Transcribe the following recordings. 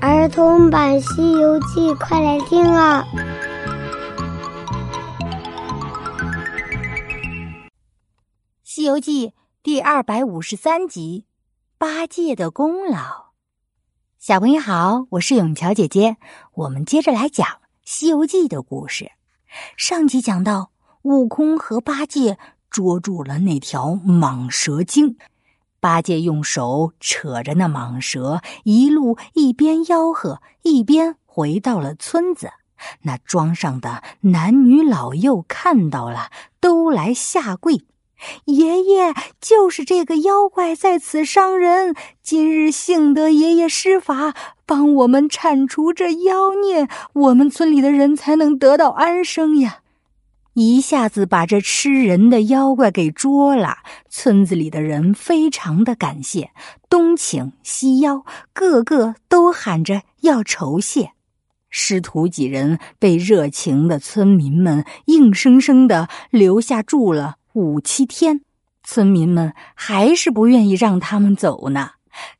儿童版《西游记》，快来听啊！《西游记》第二百五十三集：八戒的功劳。小朋友好，我是永乔姐姐，我们接着来讲《西游记》的故事。上集讲到，悟空和八戒捉住了那条蟒蛇精。八戒用手扯着那蟒蛇，一路一边吆喝，一边回到了村子。那庄上的男女老幼看到了，都来下跪。爷爷就是这个妖怪在此伤人，今日幸得爷爷施法，帮我们铲除这妖孽，我们村里的人才能得到安生呀。一下子把这吃人的妖怪给捉了，村子里的人非常的感谢，东请西邀，个个都喊着要酬谢。师徒几人被热情的村民们硬生生的留下住了五七天，村民们还是不愿意让他们走呢。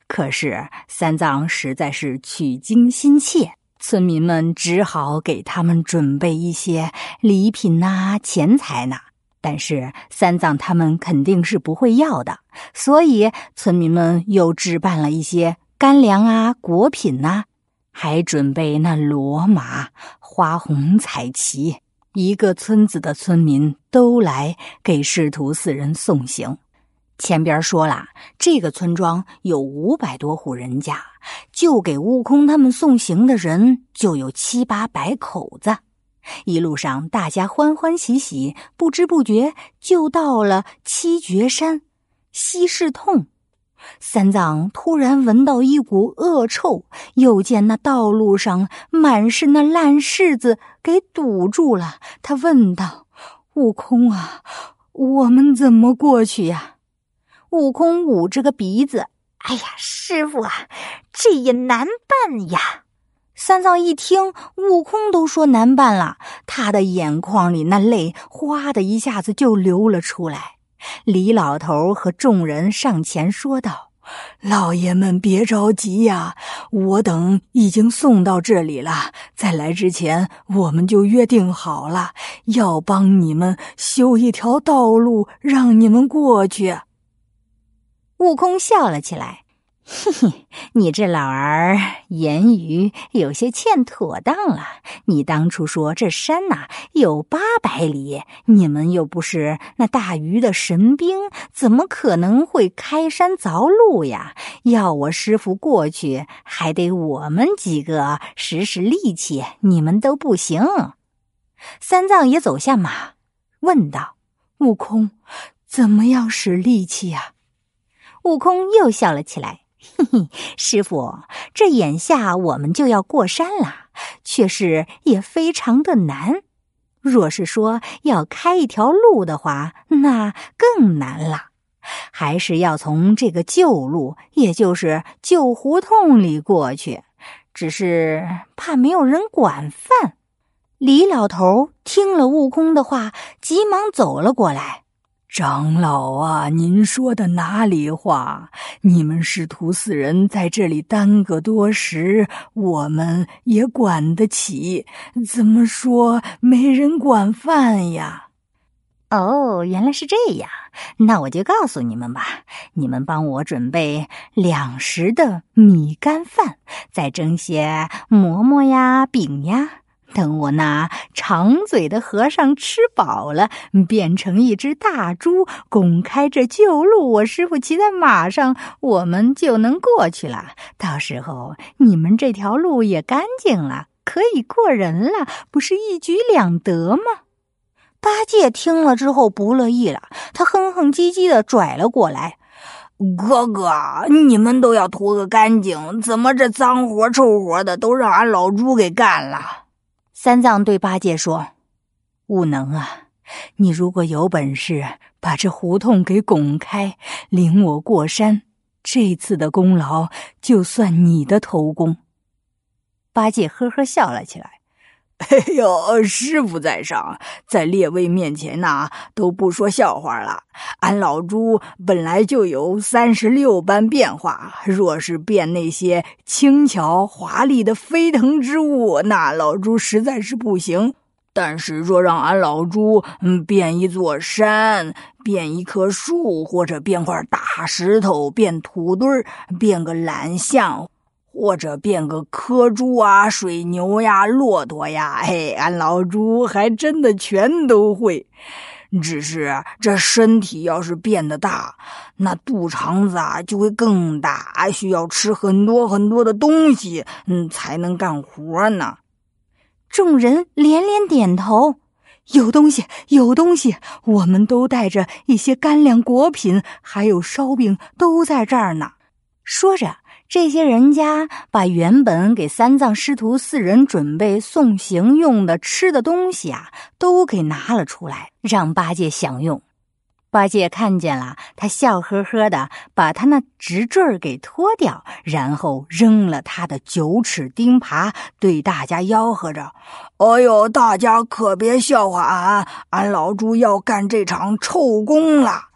可是三藏实在是取经心切。村民们只好给他们准备一些礼品呐、钱财呐，但是三藏他们肯定是不会要的，所以村民们又置办了一些干粮啊、果品呐，还准备那骡马、花红彩旗，一个村子的村民都来给师徒四人送行。前边说了，这个村庄有五百多户人家，就给悟空他们送行的人就有七八百口子。一路上大家欢欢喜喜，不知不觉就到了七绝山西市痛。三藏突然闻到一股恶臭，又见那道路上满是那烂柿子给堵住了，他问道：“悟空啊，我们怎么过去呀？”悟空捂着个鼻子，哎呀，师傅啊，这也难办呀！三藏一听，悟空都说难办了，他的眼眶里那泪哗的一下子就流了出来。李老头和众人上前说道：“老爷们别着急呀，我等已经送到这里了，在来之前我们就约定好了，要帮你们修一条道路，让你们过去。”悟空笑了起来，嘿嘿，你这老儿言语有些欠妥当了。你当初说这山呐有八百里，你们又不是那大禹的神兵，怎么可能会开山凿路呀？要我师傅过去，还得我们几个使使力气，你们都不行。三藏也走下马，问道：“悟空，怎么样使力气呀？”悟空又笑了起来，嘿嘿，师傅，这眼下我们就要过山了，却是也非常的难。若是说要开一条路的话，那更难了，还是要从这个旧路，也就是旧胡同里过去。只是怕没有人管饭。李老头听了悟空的话，急忙走了过来。长老啊，您说的哪里话？你们师徒四人在这里耽搁多时，我们也管得起。怎么说没人管饭呀？哦，原来是这样。那我就告诉你们吧，你们帮我准备两食的米干饭，再蒸些馍馍呀、饼呀。等我那长嘴的和尚吃饱了，变成一只大猪，拱开这旧路，我师傅骑在马上，我们就能过去了。到时候你们这条路也干净了，可以过人了，不是一举两得吗？八戒听了之后不乐意了，他哼哼唧唧的拽了过来：“哥哥，你们都要图个干净，怎么这脏活臭活的都让俺老猪给干了？”三藏对八戒说：“悟能啊，你如果有本事把这胡同给拱开，领我过山，这次的功劳就算你的头功。”八戒呵呵笑了起来：“ 哎呦，师傅在上，在列位面前呐，都不说笑话了。俺老猪本来就有三十六般变化，若是变那些轻巧华丽的飞腾之物，那老猪实在是不行。但是若让俺老猪嗯变一座山，变一棵树，或者变块大石头，变土堆儿，变个懒象。或者变个柯猪啊、水牛呀、骆驼呀，嘿，俺老猪还真的全都会。只是这身体要是变得大，那肚肠子啊就会更大，需要吃很多很多的东西，嗯，才能干活呢。众人连连点头，有东西，有东西。我们都带着一些干粮、果品，还有烧饼，都在这儿呢。说着。这些人家把原本给三藏师徒四人准备送行用的吃的东西啊，都给拿了出来，让八戒享用。八戒看见了，他笑呵呵的把他那直坠儿给脱掉，然后扔了他的九齿钉耙，对大家吆喝着：“哎呦，大家可别笑话俺，俺老猪要干这场臭工了。”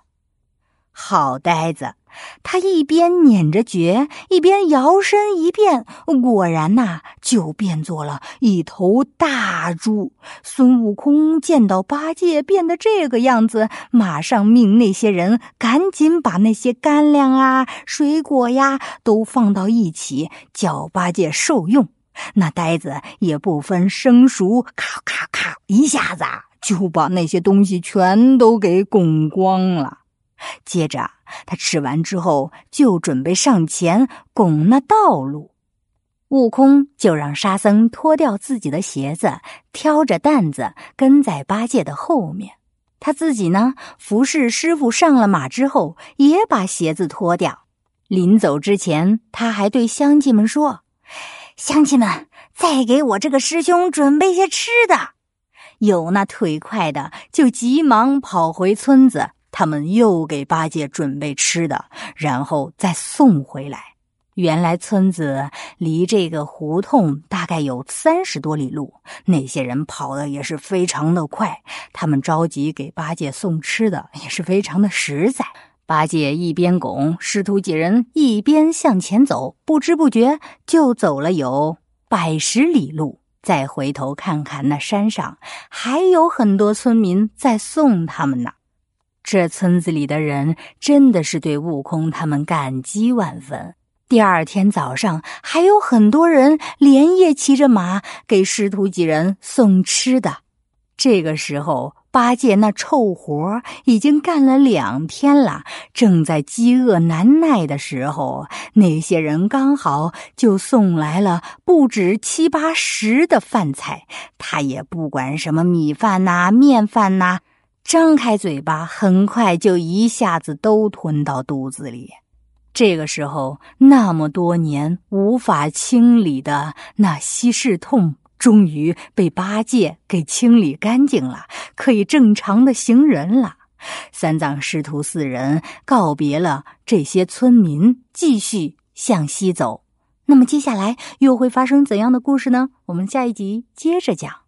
好呆子。他一边捻着诀，一边摇身一变，果然呐，就变作了一头大猪。孙悟空见到八戒变得这个样子，马上命那些人赶紧把那些干粮啊、水果呀都放到一起，叫八戒受用。那呆子也不分生熟，咔咔咔，一下子就把那些东西全都给拱光了。接着。他吃完之后，就准备上前拱那道路。悟空就让沙僧脱掉自己的鞋子，挑着担子跟在八戒的后面。他自己呢，服侍师傅上了马之后，也把鞋子脱掉。临走之前，他还对乡亲们说：“乡亲们，再给我这个师兄准备些吃的。”有那腿快的，就急忙跑回村子。他们又给八戒准备吃的，然后再送回来。原来村子离这个胡同大概有三十多里路，那些人跑的也是非常的快。他们着急给八戒送吃的，也是非常的实在。八戒一边拱师徒几人，一边向前走，不知不觉就走了有百十里路。再回头看看那山上，还有很多村民在送他们呢。这村子里的人真的是对悟空他们感激万分。第二天早上，还有很多人连夜骑着马给师徒几人送吃的。这个时候，八戒那臭活已经干了两天了，正在饥饿难耐的时候，那些人刚好就送来了不止七八十的饭菜。他也不管什么米饭呐、面饭呐。张开嘴巴，很快就一下子都吞到肚子里。这个时候，那么多年无法清理的那稀释痛，终于被八戒给清理干净了，可以正常的行人了。三藏师徒四人告别了这些村民，继续向西走。那么，接下来又会发生怎样的故事呢？我们下一集接着讲。